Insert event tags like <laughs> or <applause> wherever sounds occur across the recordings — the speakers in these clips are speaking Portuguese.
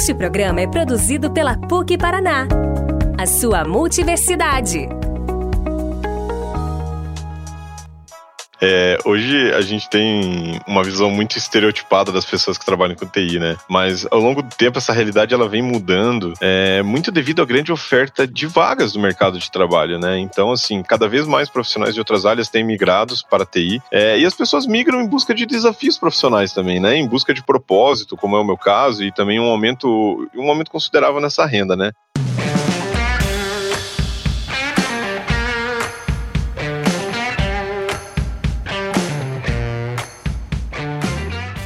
Este programa é produzido pela PUC Paraná, a sua multiversidade. É, hoje a gente tem uma visão muito estereotipada das pessoas que trabalham com TI, né? Mas ao longo do tempo essa realidade ela vem mudando, é, muito devido à grande oferta de vagas do mercado de trabalho, né? Então, assim, cada vez mais profissionais de outras áreas têm migrados para a TI é, e as pessoas migram em busca de desafios profissionais também, né? Em busca de propósito, como é o meu caso, e também um aumento, um aumento considerável nessa renda, né?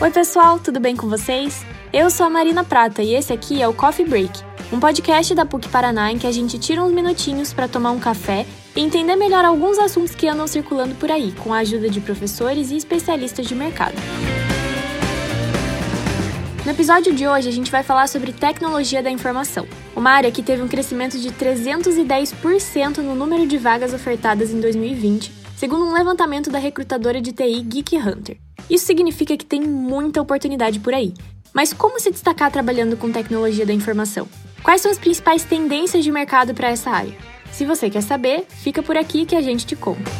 Oi, pessoal, tudo bem com vocês? Eu sou a Marina Prata e esse aqui é o Coffee Break, um podcast da PUC Paraná em que a gente tira uns minutinhos para tomar um café e entender melhor alguns assuntos que andam circulando por aí, com a ajuda de professores e especialistas de mercado. No episódio de hoje, a gente vai falar sobre tecnologia da informação, uma área que teve um crescimento de 310% no número de vagas ofertadas em 2020, segundo um levantamento da recrutadora de TI Geek Hunter. Isso significa que tem muita oportunidade por aí. Mas como se destacar trabalhando com tecnologia da informação? Quais são as principais tendências de mercado para essa área? Se você quer saber, fica por aqui que a gente te conta.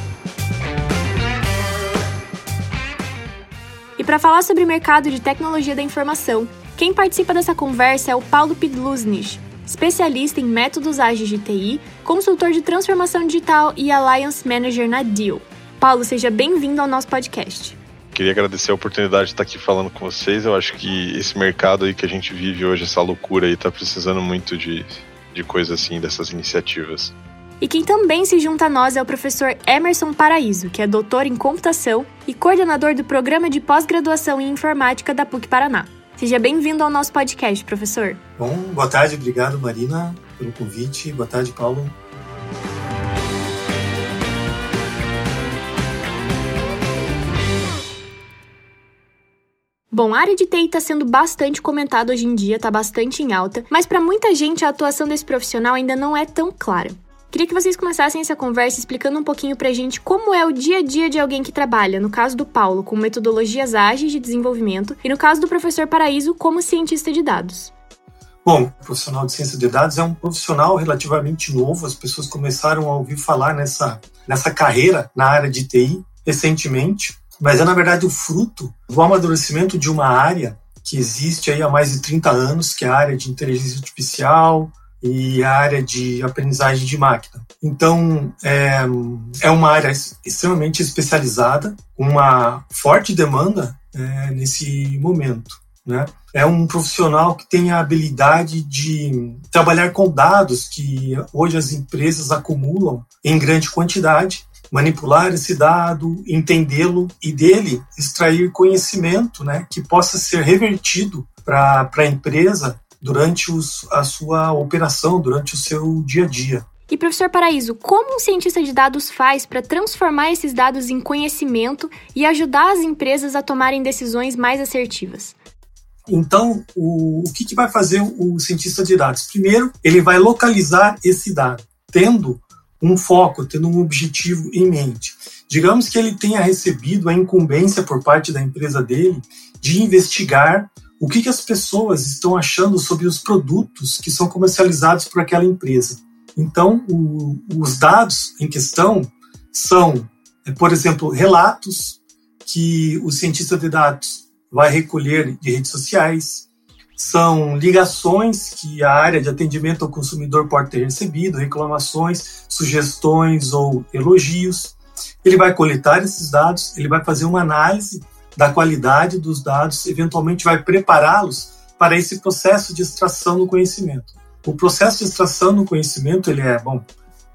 E para falar sobre mercado de tecnologia da informação, quem participa dessa conversa é o Paulo Pidlusnich, especialista em métodos ágeis de TI, consultor de transformação digital e Alliance Manager na Deal. Paulo, seja bem-vindo ao nosso podcast. Queria agradecer a oportunidade de estar aqui falando com vocês. Eu acho que esse mercado aí que a gente vive hoje, essa loucura aí, tá precisando muito de, de coisa assim, dessas iniciativas. E quem também se junta a nós é o professor Emerson Paraíso, que é doutor em computação e coordenador do programa de pós-graduação em informática da PUC Paraná. Seja bem-vindo ao nosso podcast, professor. Bom, boa tarde, obrigado Marina pelo convite. Boa tarde, Paulo. Bom, a área de TI está sendo bastante comentada hoje em dia, está bastante em alta, mas para muita gente a atuação desse profissional ainda não é tão clara. Queria que vocês começassem essa conversa explicando um pouquinho pra gente como é o dia a dia de alguém que trabalha, no caso do Paulo, com metodologias ágeis de desenvolvimento, e no caso do professor Paraíso, como cientista de dados. Bom, profissional de ciência de dados é um profissional relativamente novo, as pessoas começaram a ouvir falar nessa, nessa carreira na área de TI recentemente mas é na verdade o fruto do amadurecimento de uma área que existe aí há mais de 30 anos, que é a área de inteligência artificial e a área de aprendizagem de máquina. Então, é, é uma área extremamente especializada, uma forte demanda é, nesse momento. Né? É um profissional que tem a habilidade de trabalhar com dados que hoje as empresas acumulam em grande quantidade manipular esse dado, entendê-lo e dele extrair conhecimento né, que possa ser revertido para a empresa durante os, a sua operação, durante o seu dia a dia. E professor Paraíso, como um cientista de dados faz para transformar esses dados em conhecimento e ajudar as empresas a tomarem decisões mais assertivas? Então, o, o que, que vai fazer o cientista de dados? Primeiro, ele vai localizar esse dado, tendo um foco, tendo um objetivo em mente. Digamos que ele tenha recebido a incumbência por parte da empresa dele de investigar o que, que as pessoas estão achando sobre os produtos que são comercializados por aquela empresa. Então, o, os dados em questão são, é, por exemplo, relatos que o cientista de dados vai recolher de redes sociais, são ligações que a área de atendimento ao consumidor pode ter recebido, reclamações, sugestões ou elogios. Ele vai coletar esses dados, ele vai fazer uma análise da qualidade dos dados, eventualmente vai prepará-los para esse processo de extração do conhecimento. O processo de extração do conhecimento ele é bom,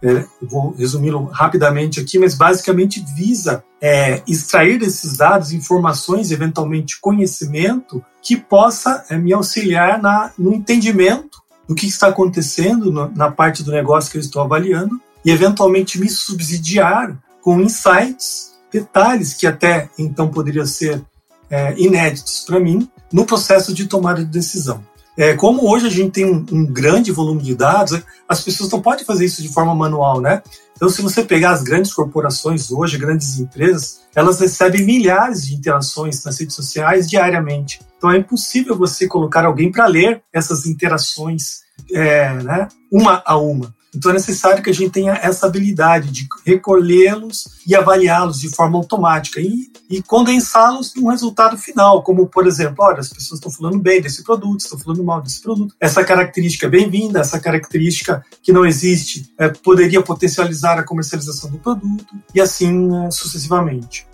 é, vou resumi-lo rapidamente aqui, mas basicamente visa é, extrair desses dados informações, eventualmente conhecimento, que possa é, me auxiliar na, no entendimento do que está acontecendo no, na parte do negócio que eu estou avaliando e eventualmente me subsidiar com insights, detalhes que até então poderiam ser é, inéditos para mim no processo de tomada de decisão. É, como hoje a gente tem um, um, grande volume de dados, as pessoas não podem fazer isso de forma manual, né? Então, se você pegar as grandes corporações hoje, grandes empresas, elas recebem milhares de interações nas redes sociais diariamente. Então, é impossível você colocar alguém para ler essas interações é, né, uma a uma. Então é necessário que a gente tenha essa habilidade de recolhê-los e avaliá-los de forma automática e, e condensá-los num resultado final, como por exemplo, olha, as pessoas estão falando bem desse produto, estão falando mal desse produto. Essa característica é bem-vinda, essa característica que não existe é, poderia potencializar a comercialização do produto e assim é, sucessivamente.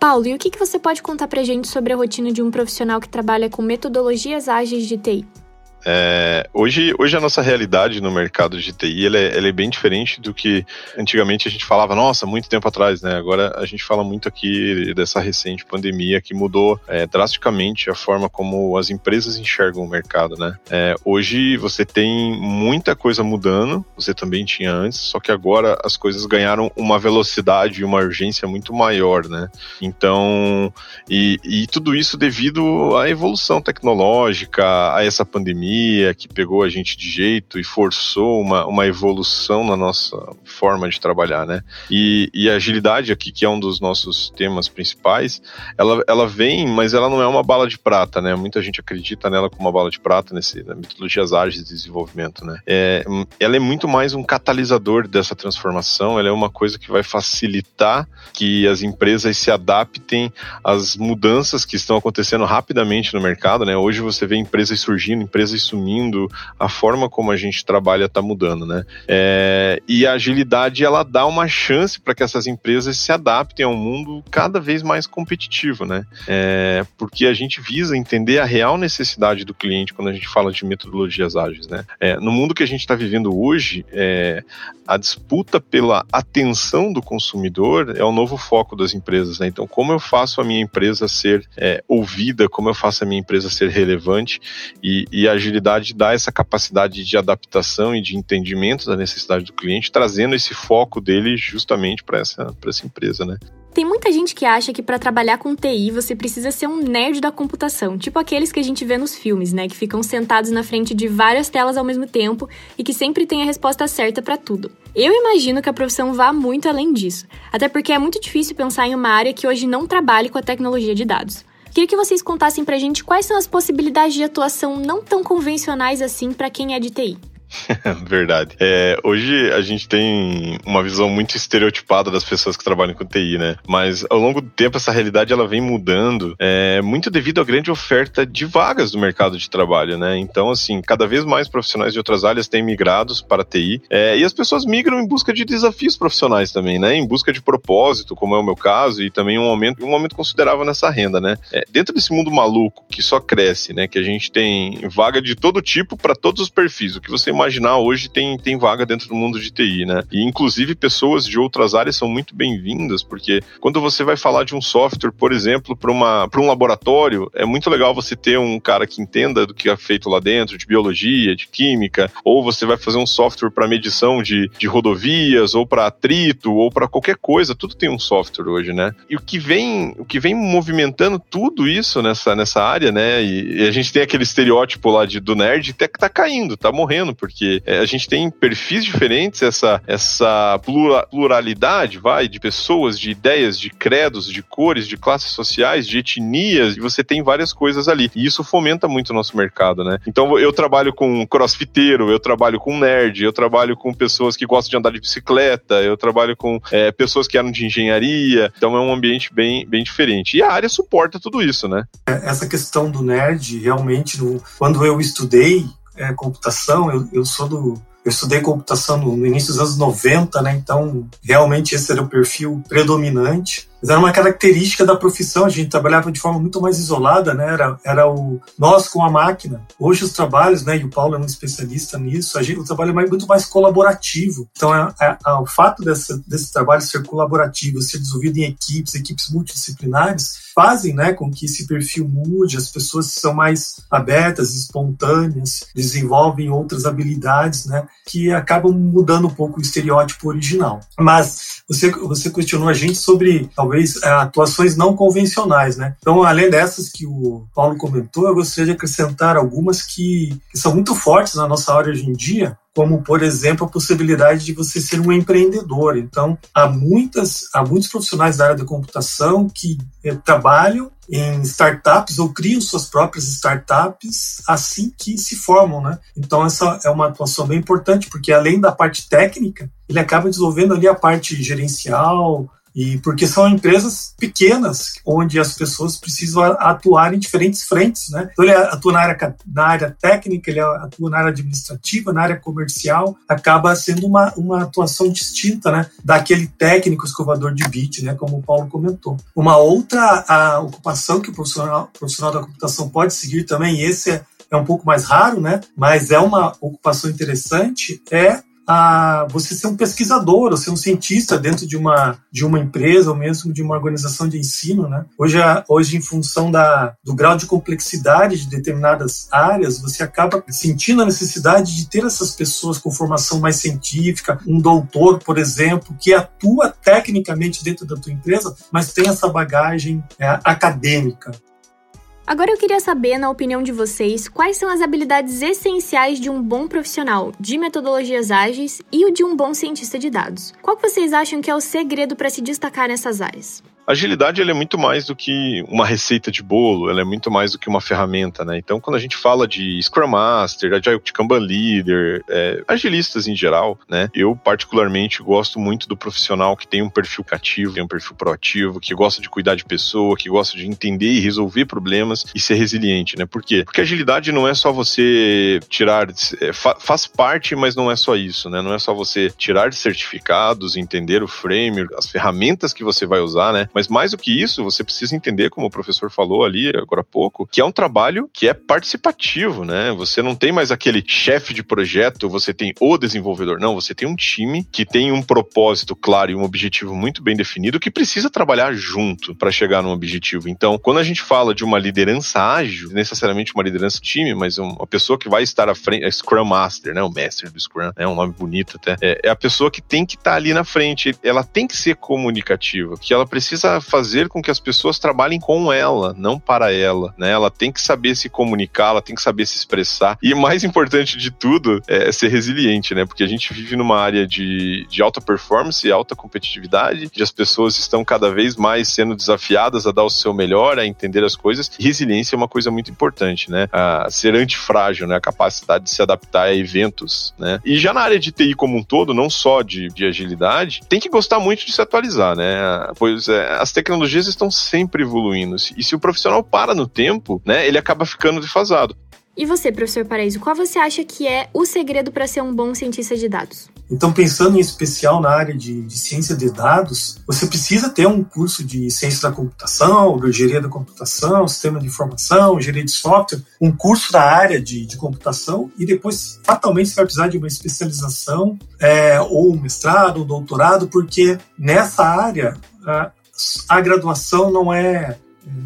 Paulo, e o que, você pode contar para gente sobre a rotina de um profissional que trabalha com metodologias ágeis de TI? É, hoje, hoje a nossa realidade no mercado de TI ela é, é, bem diferente do que antigamente a gente falava, nossa, muito tempo atrás, né? Agora a gente fala muito aqui dessa recente pandemia que mudou é, drasticamente a forma como as empresas enxergam o mercado, né? É, hoje você tem muita coisa mudando, você também tinha antes, só que agora as coisas ganharam uma velocidade e uma urgência muito maior, né? Então, e, e tudo isso devido à evolução tecnológica, a essa pandemia pandemia que pegou a gente de jeito e forçou uma, uma evolução na nossa forma de trabalhar, né? E, e a agilidade aqui, que é um dos nossos temas principais, ela, ela vem, mas ela não é uma bala de prata, né? Muita gente acredita nela como uma bala de prata nesse, na metodologias ágeis de desenvolvimento, né? É, ela é muito mais um catalisador dessa transformação, ela é uma coisa que vai facilitar que as empresas se adaptem às mudanças que estão acontecendo rapidamente no mercado, né? Hoje você vê empresas surgindo, empresas sumindo, a forma como a gente trabalha está mudando, né? É, e a agilidade ela dá uma chance para que essas empresas se adaptem a um mundo cada vez mais competitivo, né? É, porque a gente visa entender a real necessidade do cliente quando a gente fala de metodologias ágeis, né? É, no mundo que a gente está vivendo hoje, é, a disputa pela atenção do consumidor é o novo foco das empresas, né? Então, como eu faço a minha empresa ser é, ouvida, como eu faço a minha empresa ser relevante e, e a agilidade dá essa capacidade de adaptação e de entendimento da necessidade do cliente, trazendo esse foco dele justamente para essa, essa empresa, né? Tem muita gente que acha que para trabalhar com TI você precisa ser um nerd da computação, tipo aqueles que a gente vê nos filmes, né, que ficam sentados na frente de várias telas ao mesmo tempo e que sempre têm a resposta certa para tudo. Eu imagino que a profissão vá muito além disso, até porque é muito difícil pensar em uma área que hoje não trabalhe com a tecnologia de dados. Queria que vocês contassem pra gente quais são as possibilidades de atuação não tão convencionais assim para quem é de TI. <laughs> Verdade. É, hoje a gente tem uma visão muito estereotipada das pessoas que trabalham com TI, né? Mas ao longo do tempo essa realidade ela vem mudando, é, muito devido à grande oferta de vagas do mercado de trabalho, né? Então, assim, cada vez mais profissionais de outras áreas têm migrados para a TI é, e as pessoas migram em busca de desafios profissionais também, né? Em busca de propósito, como é o meu caso, e também um aumento, um aumento considerável nessa renda, né? É, dentro desse mundo maluco que só cresce, né? Que a gente tem vaga de todo tipo para todos os perfis, o que você imaginar hoje tem, tem vaga dentro do mundo de TI, né? E inclusive pessoas de outras áreas são muito bem-vindas, porque quando você vai falar de um software, por exemplo, para um laboratório, é muito legal você ter um cara que entenda do que é feito lá dentro, de biologia, de química, ou você vai fazer um software para medição de, de rodovias, ou para atrito, ou para qualquer coisa, tudo tem um software hoje, né? E o que vem, o que vem movimentando tudo isso nessa, nessa área, né? E, e a gente tem aquele estereótipo lá de, do nerd até que tá caindo, tá morrendo, porque é, a gente tem perfis diferentes, essa, essa pluralidade, vai, de pessoas, de ideias, de credos, de cores, de classes sociais, de etnias, e você tem várias coisas ali. E isso fomenta muito o nosso mercado, né? Então eu trabalho com crossfiteiro, eu trabalho com nerd, eu trabalho com pessoas que gostam de andar de bicicleta, eu trabalho com é, pessoas que eram de engenharia, então é um ambiente bem, bem diferente. E a área suporta tudo isso, né? É, essa questão do nerd, realmente, quando eu estudei, é, computação, eu, eu sou do. Eu estudei computação no, no início dos anos 90, né? Então, realmente esse era o perfil predominante. Mas era uma característica da profissão, a gente trabalhava de forma muito mais isolada, né? Era, era o nós com a máquina. Hoje os trabalhos, né? E o Paulo é um especialista nisso, gente, o trabalho é muito mais colaborativo. Então, é, é, é, o fato dessa, desse trabalho ser colaborativo, ser desenvolvido em equipes, equipes multidisciplinares, fazem, né? Com que esse perfil mude, as pessoas são mais abertas, espontâneas, desenvolvem outras habilidades, né? Que acabam mudando um pouco o estereótipo original. Mas você, você questionou a gente sobre, talvez, talvez é, atuações não convencionais, né? Então, além dessas que o Paulo comentou, eu gostaria de acrescentar algumas que, que são muito fortes na nossa área hoje em dia, como por exemplo a possibilidade de você ser um empreendedor. Então, há muitas, há muitos profissionais da área da computação que eh, trabalham em startups ou criam suas próprias startups assim que se formam, né? Então essa é uma atuação bem importante porque além da parte técnica, ele acaba desenvolvendo ali a parte gerencial, e porque são empresas pequenas, onde as pessoas precisam atuar em diferentes frentes, né? Então ele atua na área, na área técnica, ele atua na área administrativa, na área comercial, acaba sendo uma, uma atuação distinta, né? Daquele técnico escovador de bit, né? Como o Paulo comentou. Uma outra ocupação que o profissional, profissional da computação pode seguir também, e esse é, é um pouco mais raro, né? Mas é uma ocupação interessante, é a você ser um pesquisador, ou ser um cientista dentro de uma, de uma empresa ou mesmo de uma organização de ensino. Né? Hoje, hoje, em função da, do grau de complexidade de determinadas áreas, você acaba sentindo a necessidade de ter essas pessoas com formação mais científica, um doutor, por exemplo, que atua tecnicamente dentro da tua empresa, mas tem essa bagagem é, acadêmica. Agora eu queria saber, na opinião de vocês, quais são as habilidades essenciais de um bom profissional de metodologias ágeis e o de um bom cientista de dados. Qual que vocês acham que é o segredo para se destacar nessas áreas? Agilidade é muito mais do que uma receita de bolo, ela é muito mais do que uma ferramenta, né? Então, quando a gente fala de Scrum Master, Agile Kanban Leader, é, agilistas em geral, né? Eu particularmente gosto muito do profissional que tem um perfil cativo, tem um perfil proativo, que gosta de cuidar de pessoa, que gosta de entender e resolver problemas e ser resiliente, né? Por quê? Porque agilidade não é só você tirar, é, faz parte, mas não é só isso, né? Não é só você tirar certificados, entender o framework, as ferramentas que você vai usar, né? Mas mas mais do que isso, você precisa entender, como o professor falou ali agora há pouco, que é um trabalho que é participativo, né? Você não tem mais aquele chefe de projeto, você tem o desenvolvedor. Não, você tem um time que tem um propósito claro e um objetivo muito bem definido que precisa trabalhar junto para chegar num objetivo. Então, quando a gente fala de uma liderança ágil, necessariamente uma liderança time, mas uma pessoa que vai estar à frente, é Scrum Master, né? O mestre do Scrum, é né? um nome bonito até. É, é a pessoa que tem que estar tá ali na frente. Ela tem que ser comunicativa, que ela precisa fazer com que as pessoas trabalhem com ela, não para ela, né? Ela tem que saber se comunicar, ela tem que saber se expressar. E mais importante de tudo é ser resiliente, né? Porque a gente vive numa área de, de alta performance e alta competitividade, e as pessoas estão cada vez mais sendo desafiadas a dar o seu melhor, a entender as coisas. Resiliência é uma coisa muito importante, né? A ser antifrágil, né? A capacidade de se adaptar a eventos, né? E já na área de TI como um todo, não só de, de agilidade, tem que gostar muito de se atualizar, né? Pois é, as tecnologias estão sempre evoluindo. E se o profissional para no tempo, né, ele acaba ficando defasado. E você, professor Paraíso, qual você acha que é o segredo para ser um bom cientista de dados? Então, pensando em especial na área de, de, ciência de dados, você precisa ter um curso de ciência da computação, de engenharia da computação, sistema de informação, engenharia de software, um curso da área de, de computação e depois, fatalmente, você vai precisar de uma especialização é, ou um mestrado, um doutorado, porque nessa área a, graduação não é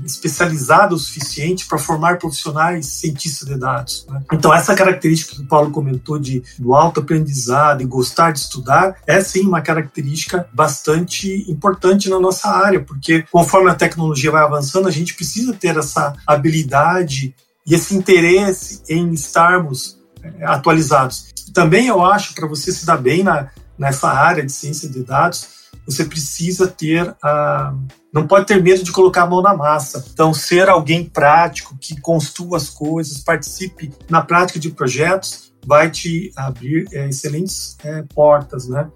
especializada o suficiente para formar profissionais cientistas de dados. Né? Então, essa característica que o Paulo comentou de do autoaprendizado e gostar de estudar é sim uma característica bastante importante na nossa área, porque conforme a tecnologia vai avançando, a gente precisa ter essa habilidade e esse interesse em estarmos é, atualizados. Também eu acho para você se dar bem na, nessa área de ciência de dados, você precisa ter a. Não pode ter medo de colocar a mão na massa. Então, ser alguém prático, que construa as coisas, participe na prática de projetos, vai te abrir é, excelentes é, portas, né?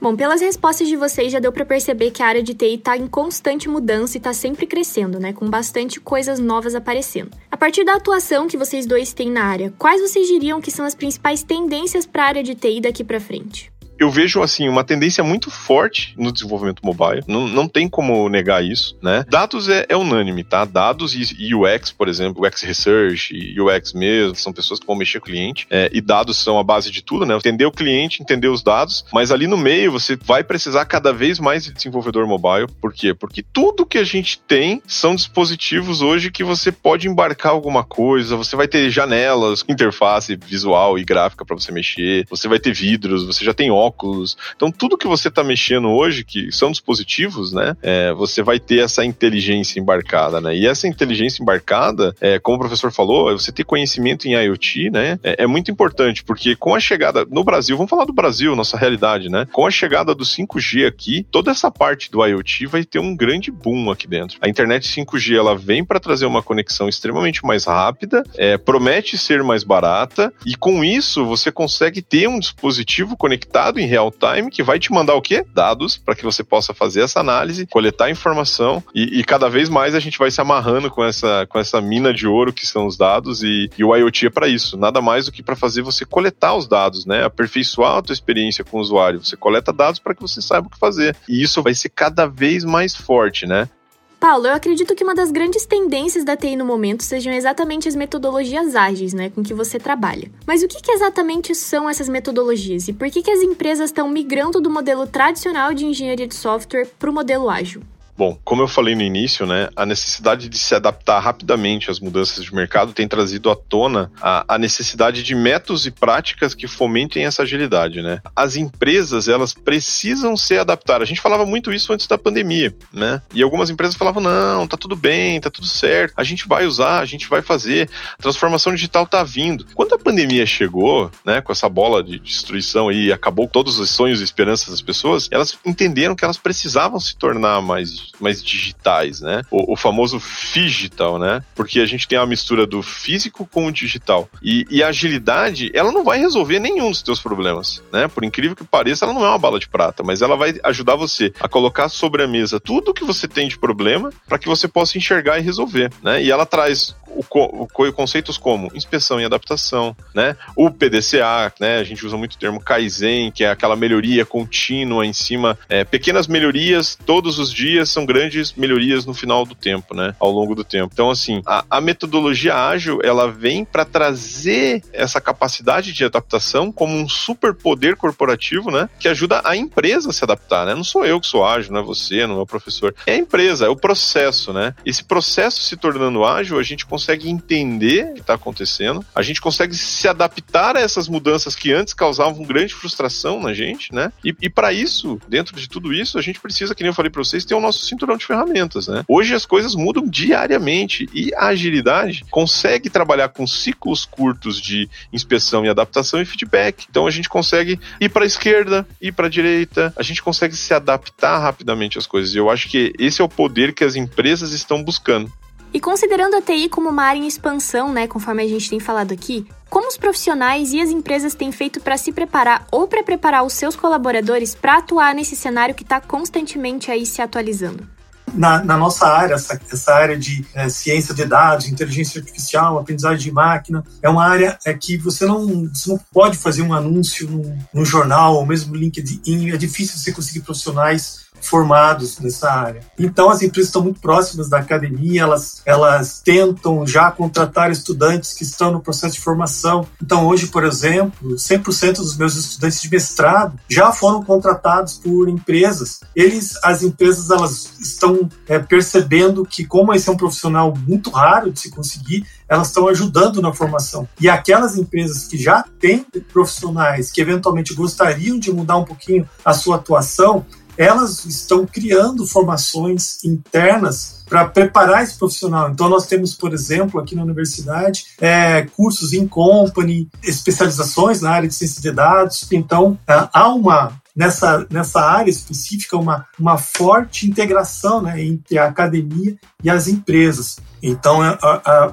Bom, pelas respostas de vocês já deu para perceber que a área de TI está em constante mudança e está sempre crescendo, né? Com bastante coisas novas aparecendo. A partir da atuação que vocês dois têm na área, quais vocês diriam que são as principais tendências para a área de TI daqui para frente? Eu vejo assim uma tendência muito forte no desenvolvimento mobile. Não, não tem como negar isso, né? Dados é, é unânime, tá? Dados e, UX, por exemplo, UX Research UX mesmo, são pessoas que vão mexer com o cliente. É, e dados são a base de tudo, né? Entender o cliente, entender os dados, mas ali no meio você vai precisar cada vez mais de desenvolvedor mobile. Por quê? Porque tudo que a gente tem são dispositivos hoje que você pode embarcar alguma coisa, você vai ter janelas, interface visual e gráfica para você mexer, você vai ter vidros, você já tem óculos óculos. Então, tudo que você está mexendo hoje, que são dispositivos, né? É, você vai ter essa inteligência embarcada, né? E essa inteligência embarcada, é, como o professor falou, você ter conhecimento em IoT, né? É, é muito importante, porque com a chegada no Brasil, vamos falar do Brasil, nossa realidade, né? Com a chegada do 5G aqui, toda essa parte do IoT vai ter um grande boom aqui dentro. A internet 5G ela vem para trazer uma conexão extremamente mais rápida, é, promete ser mais barata e com isso você consegue ter um dispositivo conectado em real time que vai te mandar o quê? Dados para que você possa fazer essa análise, coletar informação e, e, cada vez mais a gente vai se amarrando com essa, com essa mina de ouro que são os dados e, e o IoT é para isso, nada mais do que para fazer você coletar os dados, né? Aperfeiçoar a tua experiência com o usuário. Você coleta dados para que você saiba o que fazer. E isso vai ser cada vez mais forte, né? Paulo, eu acredito que uma das grandes tendências da TI no momento sejam exatamente as metodologias ágeis, né, com que você trabalha. Mas o que, que exatamente são essas metodologias e por que, que as empresas estão migrando do modelo tradicional de engenharia de software para o modelo ágil? Bom, como eu falei no início, né, a necessidade de se adaptar rapidamente às mudanças de mercado tem trazido à tona a, a, necessidade de métodos e práticas que fomentem essa agilidade, né? As empresas, elas precisam se adaptar. A gente falava muito isso antes da pandemia, né? E algumas empresas falavam, não, tá tudo bem, tá tudo certo, a gente vai usar, a gente vai fazer, a transformação digital tá vindo. Quando a pandemia chegou, né, com essa bola de destruição e acabou todos os sonhos e esperanças das pessoas, elas entenderam que elas precisavam se tornar mais mais digitais, né? O, o, famoso digital, né? Porque a gente tem a mistura do físico com o digital. E, e, a agilidade, ela não vai resolver nenhum dos teus problemas, né? Por incrível que pareça, ela não é uma bala de prata, mas ela vai ajudar você a colocar sobre a mesa tudo que você tem de problema para que você possa enxergar e resolver, né? E ela traz o, o, conceitos como inspeção e adaptação, né? O PDCA, né? A gente usa muito o termo Kaizen, que é aquela melhoria contínua em cima, é, pequenas melhorias todos os dias são grandes melhorias no final do tempo, né? Ao longo do tempo. Então, assim, a, a metodologia ágil, ela vem para trazer essa capacidade de adaptação como um superpoder corporativo, né? Que ajuda a empresa a se adaptar, né? Não sou eu que sou ágil, não é você, não é o professor. É a empresa, é o processo, né? Esse processo se tornando ágil, a gente consegue consegue entender o que está acontecendo, a gente consegue se adaptar a essas mudanças que antes causavam grande frustração na gente, né? E, e para isso, dentro de tudo isso, a gente precisa, que nem eu falei para vocês, ter o nosso cinturão de ferramentas, né? Hoje as coisas mudam diariamente e a agilidade consegue trabalhar com ciclos curtos de inspeção e adaptação e feedback. Então a gente consegue ir para a esquerda, ir para a direita, a gente consegue se adaptar rapidamente às coisas. E eu acho que esse é o poder que as empresas estão buscando. E considerando a TI como uma área em expansão, né, conforme a gente tem falado aqui, como os profissionais e as empresas têm feito para se preparar ou para preparar os seus colaboradores para atuar nesse cenário que está constantemente aí se atualizando? Na, na, nossa área, essa, essa área de é, ciência de dados, inteligência artificial, aprendizagem de máquina, é uma área é que você não, você não pode fazer um anúncio no, no jornal ou mesmo no LinkedIn. É difícil você conseguir profissionais formados nessa área. Então as empresas estão muito próximas da academia, elas, elas tentam já contratar estudantes que estão no processo de formação. Então hoje, por exemplo, 100% dos meus estudantes de mestrado já foram contratados por empresas. Eles, as empresas, elas estão é, percebendo que como esse é um profissional muito raro de se conseguir, elas estão ajudando na formação. E aquelas empresas que já têm profissionais que eventualmente gostariam de mudar um pouquinho a sua atuação, elas estão criando formações internas para preparar esse profissional. Então, nós temos, por exemplo, aqui na universidade, é, cursos em company, especializações na área de ciência de dados. Então, é, há uma nessa, nessa área específica uma, uma forte integração né, entre a academia e as empresas. Então, é,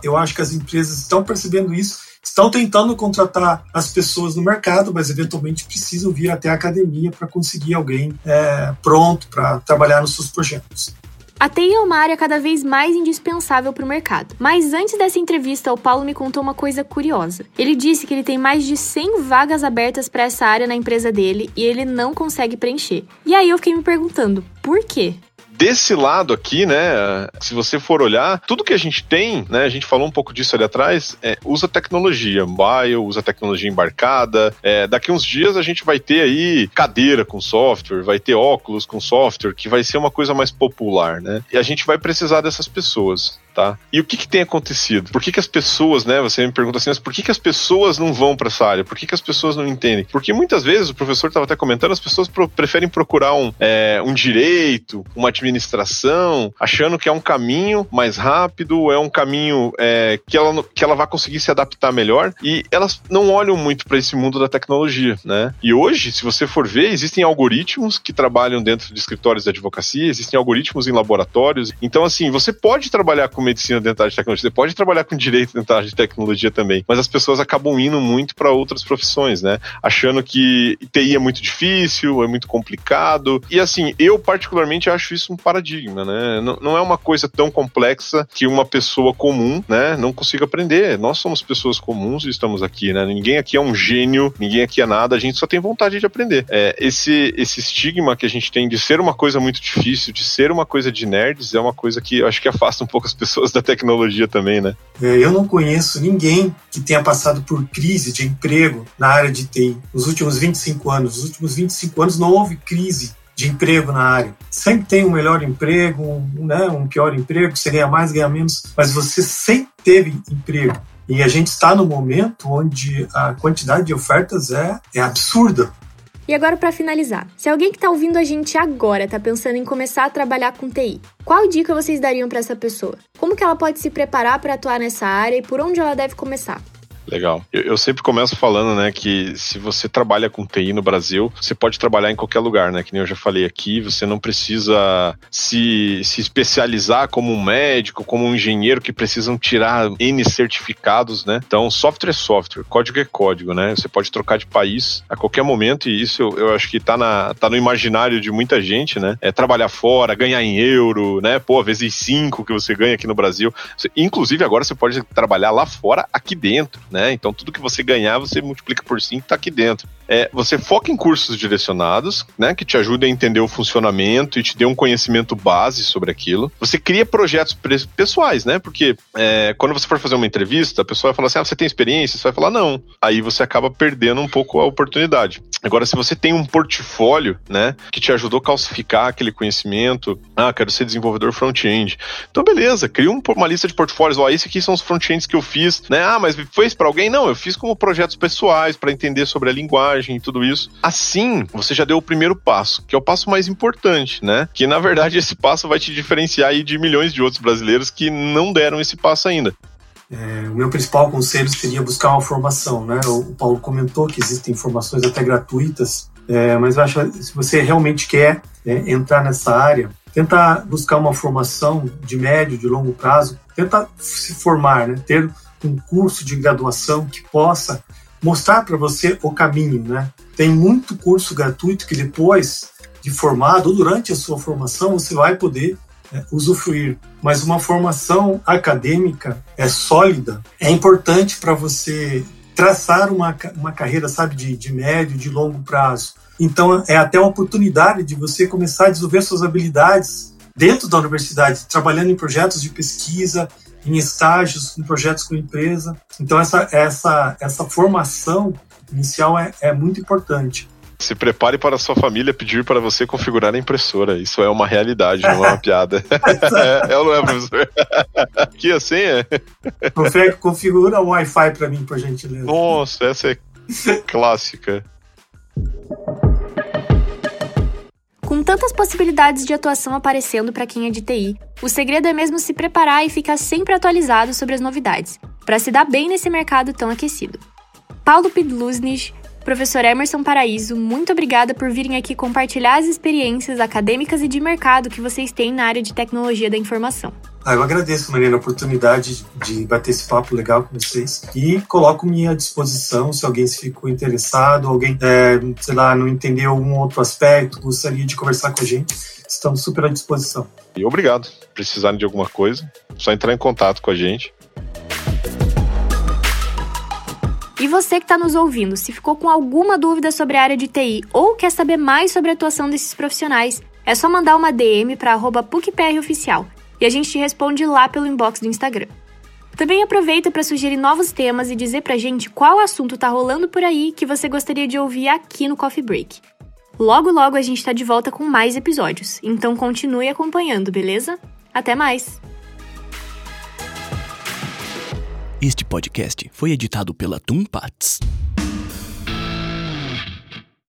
eu acho que as empresas estão percebendo isso estão tentando contratar as pessoas no mercado, mas eventualmente precisam vir até a academia para conseguir alguém é, pronto para trabalhar nos seus projetos. A TI é uma área cada vez mais indispensável para o mercado. Mas antes dessa entrevista, o Paulo me contou uma coisa curiosa. Ele disse que ele tem mais de 100 vagas abertas para essa área na empresa dele e ele não consegue preencher. E aí eu fiquei me perguntando, por quê? Desse lado aqui, né, se você for olhar, tudo que a gente tem, né, a gente falou um pouco disso ali atrás, é, usa tecnologia mobile, usa tecnologia embarcada. É, daqui uns dias a gente vai ter aí cadeira com software, vai ter óculos com software, que vai ser uma coisa mais popular, né? E a gente vai precisar dessas pessoas. Tá? E o que, que tem acontecido? Por que, que as pessoas, né? Você me pergunta assim, mas por que, que as pessoas não vão para essa área? Por que, que as pessoas não entendem? Porque muitas vezes, o professor estava até comentando, as pessoas pro, preferem procurar um, é, um direito, uma administração, achando que é um caminho mais rápido, é um caminho é, que, ela, que ela vai conseguir se adaptar melhor. E elas não olham muito para esse mundo da tecnologia, né? E hoje, se você for ver, existem algoritmos que trabalham dentro de escritórios de advocacia, existem algoritmos em laboratórios. Então, assim, você pode trabalhar com medicina dentária de tecnologia, você pode trabalhar com direito dentário de tecnologia também, mas as pessoas acabam indo muito para outras profissões, né? Achando que TI é muito difícil, é muito complicado. E assim, eu particularmente acho isso um paradigma, né? Não, não é uma coisa tão complexa que uma pessoa comum, né, não consiga aprender. Nós somos pessoas comuns e estamos aqui, né? Ninguém aqui é um gênio, ninguém aqui é nada, a gente só tem vontade de aprender. É, esse, esse estigma que a gente tem de ser uma coisa muito difícil, de ser uma coisa de nerds, é uma coisa que eu acho que afasta um pouco as pessoas da tecnologia também, né? É, eu não conheço ninguém que tenha passado por crise de emprego na área de TI nos últimos 25 anos. Nos últimos 25 anos não houve crise de emprego na área. Sempre tem um melhor emprego, um, né, um pior emprego, você ganha mais, ganha menos, mas você sempre teve emprego. E a gente está no momento onde a quantidade de ofertas é, é absurda. E agora, para finalizar, se alguém que está ouvindo a gente agora está pensando em começar a trabalhar com TI, qual dica vocês dariam para essa pessoa? Como que ela pode se preparar para atuar nessa área e por onde ela deve começar? Legal. Eu, eu, sempre começo falando, né, que se você trabalha com TI no Brasil, você pode trabalhar em qualquer lugar, né? Que nem eu já falei aqui, você não precisa se, se especializar como um médico, como um engenheiro que precisam tirar N certificados, né? Então, software é software, código é código, né? Você pode trocar de país a qualquer momento e isso eu, eu acho que tá, na, tá no imaginário de muita gente, né? É trabalhar fora, ganhar em euro, né? Pô, vezes cinco que você ganha aqui no Brasil. Você, inclusive, agora você pode trabalhar lá fora, aqui dentro, né? Né? Então tudo que você ganhar, você multiplica por 5 está aqui dentro. É, você foca em cursos direcionados, né, que te ajudem a entender o funcionamento e te dê um conhecimento base sobre aquilo. Você cria projetos pessoais, né? Porque é, quando você for fazer uma entrevista, a pessoa vai falar assim: ah, você tem experiência? Você vai falar não. Aí você acaba perdendo um pouco a oportunidade. Agora, se você tem um portfólio, né, que te ajudou a calcificar aquele conhecimento, ah, quero ser desenvolvedor front-end. Então, beleza, cria uma lista de portfólios. Ó, esse aqui são os front-ends que eu fiz, né? Ah, mas foi para alguém? Não, eu fiz como projetos pessoais para entender sobre a linguagem e tudo isso. Assim, você já deu o primeiro passo, que é o passo mais importante, né? Que na verdade esse passo vai te diferenciar aí de milhões de outros brasileiros que não deram esse passo ainda. É, o meu principal conselho seria buscar uma formação, né? O Paulo comentou que existem formações até gratuitas, é, mas eu acho que se você realmente quer é, entrar nessa área, tenta buscar uma formação de médio, de longo prazo, tenta se formar, né? Ter um curso de graduação que possa mostrar para você o caminho, né? Tem muito curso gratuito que depois de formado ou durante a sua formação você vai poder é, usufruir. Mas uma formação acadêmica é sólida, é importante para você traçar uma, uma carreira, sabe, de, de médio, de longo prazo. Então é até uma oportunidade de você começar a desenvolver suas habilidades dentro da universidade, trabalhando em projetos de pesquisa, em estágios, em projetos com empresa. Então, essa, essa, essa formação inicial é, é muito importante. Se prepare para a sua família pedir para você configurar a impressora. Isso é uma realidade, não é uma <laughs> piada. é, é ou não é, professor? <laughs> que assim é. Configura o Wi-Fi para mim, por gentileza. Nossa, essa é clássica. Tantas possibilidades de atuação aparecendo para quem é de TI, o segredo é mesmo se preparar e ficar sempre atualizado sobre as novidades, para se dar bem nesse mercado tão aquecido. Paulo Pidlusnich, professor Emerson Paraíso, muito obrigada por virem aqui compartilhar as experiências acadêmicas e de mercado que vocês têm na área de tecnologia da informação. Ah, eu agradeço, Marina, a oportunidade de bater esse papo legal com vocês e coloco-me à disposição se alguém se ficou interessado, alguém, é, sei lá, não entendeu algum outro aspecto, gostaria de conversar com a gente, estamos super à disposição. E obrigado. Precisarem de alguma coisa, só entrar em contato com a gente. E você que está nos ouvindo, se ficou com alguma dúvida sobre a área de TI ou quer saber mais sobre a atuação desses profissionais, é só mandar uma DM para PUCPROficial e a gente te responde lá pelo inbox do Instagram. Também aproveita para sugerir novos temas e dizer pra gente qual assunto tá rolando por aí que você gostaria de ouvir aqui no Coffee Break. Logo logo a gente tá de volta com mais episódios, então continue acompanhando, beleza? Até mais! Este podcast foi editado pela Tumpats.